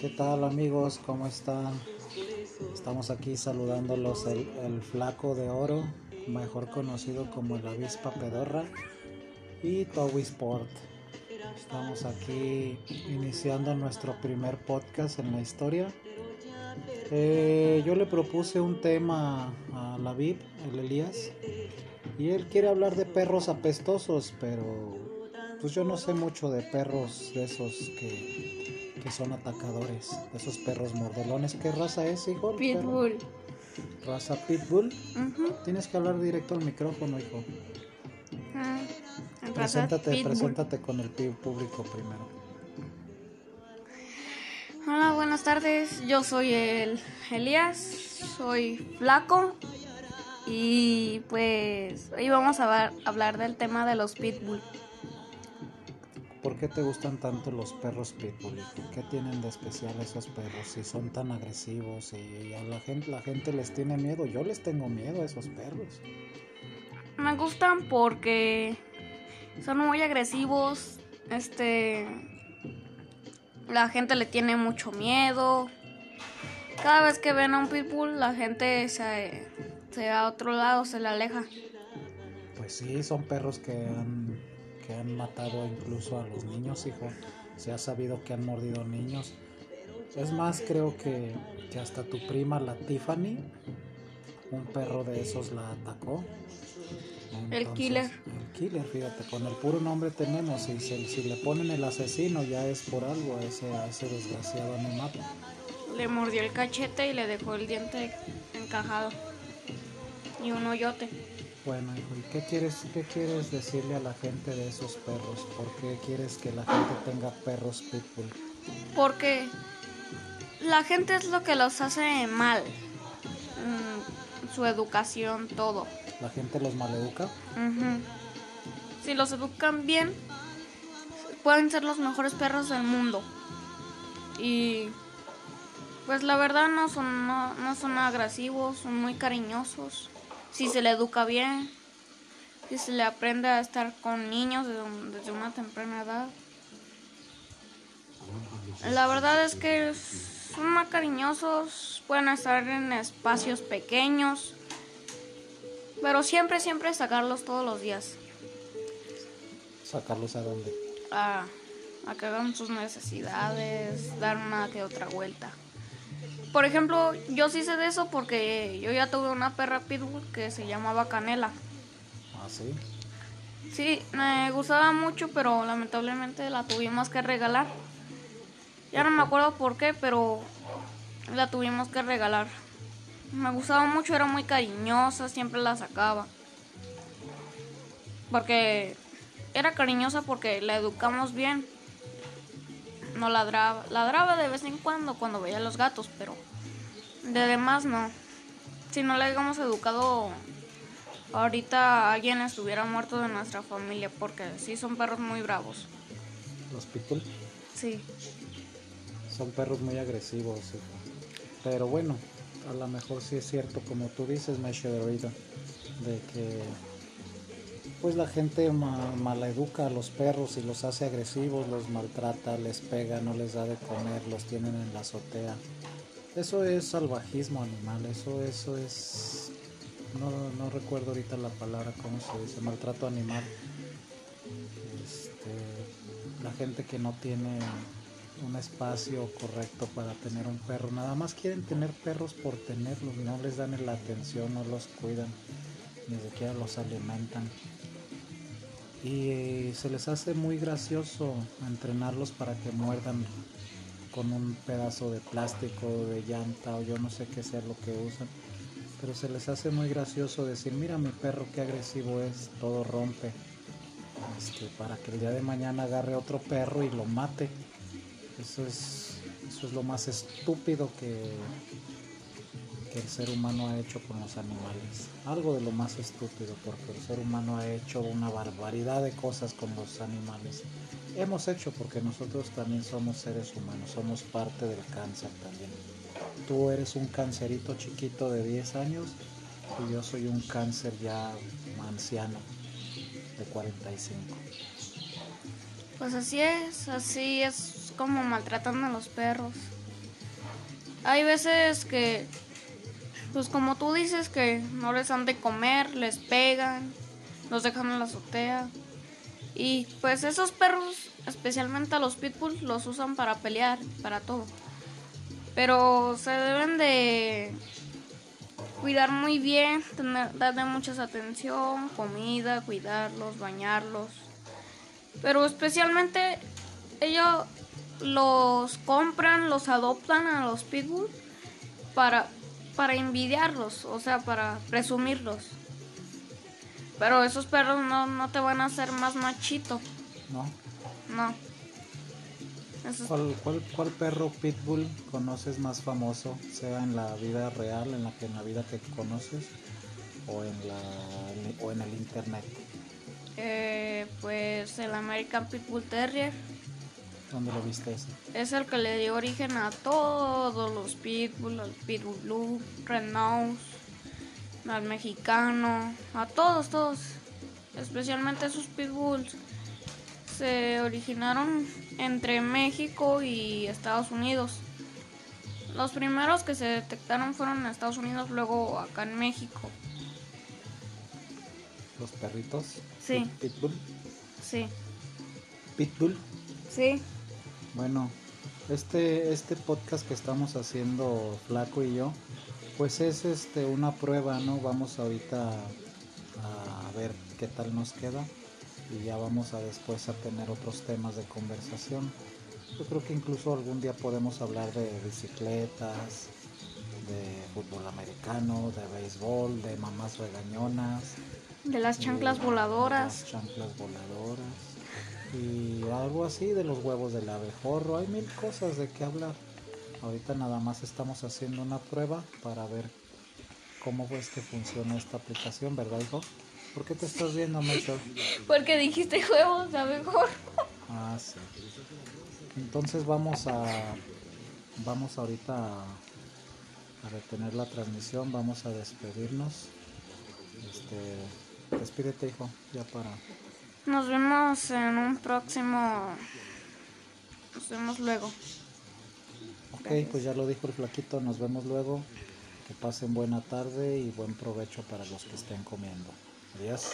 ¿Qué tal amigos? ¿Cómo están? Estamos aquí saludándolos el, flaco de oro, mejor conocido como el avispa pedorra y Toby Sport. Estamos aquí iniciando nuestro primer podcast en la historia. Eh, yo le propuse un tema a la VIP, el Elías, y él quiere hablar de perros apestosos, pero pues yo no sé mucho de perros de esos que, que son atacadores, esos perros mordelones. ¿Qué raza es, hijo? Pitbull. ¿Raza Pitbull? Tienes que hablar directo al micrófono, hijo. Ah, Preséntate, Pitbull. preséntate con el público primero. Hola, buenas tardes. Yo soy el Elías, soy flaco y pues hoy vamos a hablar del tema de los pitbull. ¿Por qué te gustan tanto los perros pitbull? ¿Qué tienen de especial esos perros? Si son tan agresivos y a la gente, la gente les tiene miedo. Yo les tengo miedo a esos perros. Me gustan porque son muy agresivos. Este la gente le tiene mucho miedo. Cada vez que ven a un pitbull, la gente se, se va a otro lado, se le aleja. Pues sí, son perros que han, que han matado incluso a los niños, hijo. Se ha sabido que han mordido niños. Es más, creo que, que hasta tu prima, la Tiffany, un perro de esos la atacó. El killer. El killer, fíjate, con el puro nombre tenemos. Y si, si le ponen el asesino, ya es por algo a ese, a ese desgraciado animal. Le mordió el cachete y le dejó el diente encajado. Y un hoyote. Bueno, hijo, ¿y qué quieres, qué quieres decirle a la gente de esos perros? ¿Por qué quieres que la gente tenga perros pitbull? Porque la gente es lo que los hace mal. Mm, su educación, todo. ¿La gente los maleduca? Ujú. Si los educan bien, pueden ser los mejores perros del mundo. Y pues la verdad no son, no, no son agresivos, son muy cariñosos. Si se le educa bien, si se le aprende a estar con niños desde, un- desde una temprana edad. La verdad es que son más cariñosos, pueden estar en espacios pequeños, pero siempre, siempre sacarlos todos los días ¿Sacarlos a dónde? a, a que hagan sus necesidades, dar una que otra vuelta. Por ejemplo, yo sí sé de eso porque yo ya tuve una perra pitbull que se llamaba Canela. Ah, sí. Sí, me gustaba mucho, pero lamentablemente la tuvimos que regalar. Ya no me acuerdo por qué, pero la tuvimos que regalar. Me gustaba mucho, era muy cariñosa, siempre la sacaba. Porque era cariñosa porque la educamos bien. No ladraba, ladraba de vez en cuando cuando veía a los gatos, pero de demás no. Si no la habíamos educado ahorita alguien estuviera muerto de nuestra familia porque sí son perros muy bravos. Los pitbull Sí. son perros muy agresivos. hijo. Pero bueno, a lo mejor sí es cierto, como tú dices, Meshe, de que pues la gente ma- maleduca a los perros y los hace agresivos, los maltrata, les pega, no les da de comer, los tienen en la azotea. Eso es salvajismo animal, eso, eso es... No, no recuerdo ahorita la palabra, ¿cómo se dice? Maltrato animal. Este, la gente que no tiene un espacio correcto para tener un perro, nada más quieren tener perros por tenerlos, no les dan la atención, no los cuidan, ni siquiera los alimentan. Y eh, se les hace muy gracioso entrenarlos para que muerdan con un pedazo de plástico, de llanta o yo no sé qué sea lo que usan. Pero se les hace muy gracioso decir, mira mi perro qué agresivo es, todo rompe. Este, para que el día de mañana agarre otro perro y lo mate. Eso es, eso es lo más estúpido que, que el ser humano ha hecho con los animales. Algo de lo más estúpido, porque el ser humano ha hecho una barbaridad de cosas con los animales. Hemos hecho porque nosotros también somos seres humanos, somos parte del cáncer también. Tú eres un cancerito chiquito de 10 años y yo soy un cáncer ya anciano de 45. Pues así es, así es como maltratan a los perros. hay veces que, pues como tú dices, que no les han de comer, les pegan, los dejan en la azotea. Y pues esos perros, especialmente a los pitbulls, los usan para pelear, para todo. Pero se deben de cuidar muy bien, tener, darle mucha atención, comida, cuidarlos, bañarlos. Pero especialmente ellos los compran, los adoptan a los pitbull para, para envidiarlos, o sea, para presumirlos. Pero esos perros no, no te van a hacer más machito. ¿No? No. Esos- ¿Cuál, cuál, cuál perro pitbull conoces más famoso, sea en la vida real, en la que en la vida que conoces o en la o en el internet? eh, pues el American Pitbull Terrier ¿Dónde lo viste ese? es el que le dio origen a todos los Pitbull, al Pitbull Blue, Red Nose, al mexicano, a todos, todos. Especialmente esos Pitbulls se originaron entre México y Estados Unidos. Los primeros que se detectaron fueron en Estados Unidos, luego acá en México. Los perritos. Sí. Pit- Pitbull. Sí, Pitbull. sí. Bueno, este, este podcast que estamos haciendo Flaco y yo, pues es este una prueba, ¿no? Vamos ahorita a ver qué tal nos queda y ya vamos a después a tener otros temas de conversación. Yo creo que incluso algún día podemos hablar de bicicletas, de fútbol americano, de béisbol, de mamás regañonas. De las chanclas de- voladoras. de las chanclas voladoras. Algo así de los huevos del abejorro. Hay mil cosas de qué hablar. Ahorita nada más estamos haciendo una prueba para ver cómo es que funciona esta aplicación, ¿verdad, hijo? ¿Por qué te estás viendo, Melchor? Porque dijiste huevos, a mejor. Ah, sí. Entonces vamos a vamos ahorita a, a detener la transmisión, vamos a despedirnos. Este, despídete, hijo, ya para. Nos vemos en un próximo. Nos vemos luego. Ok, pues ya lo dijo el flaquito, nos vemos luego. Que pasen buena tarde y buen provecho para los que estén comiendo. Adiós.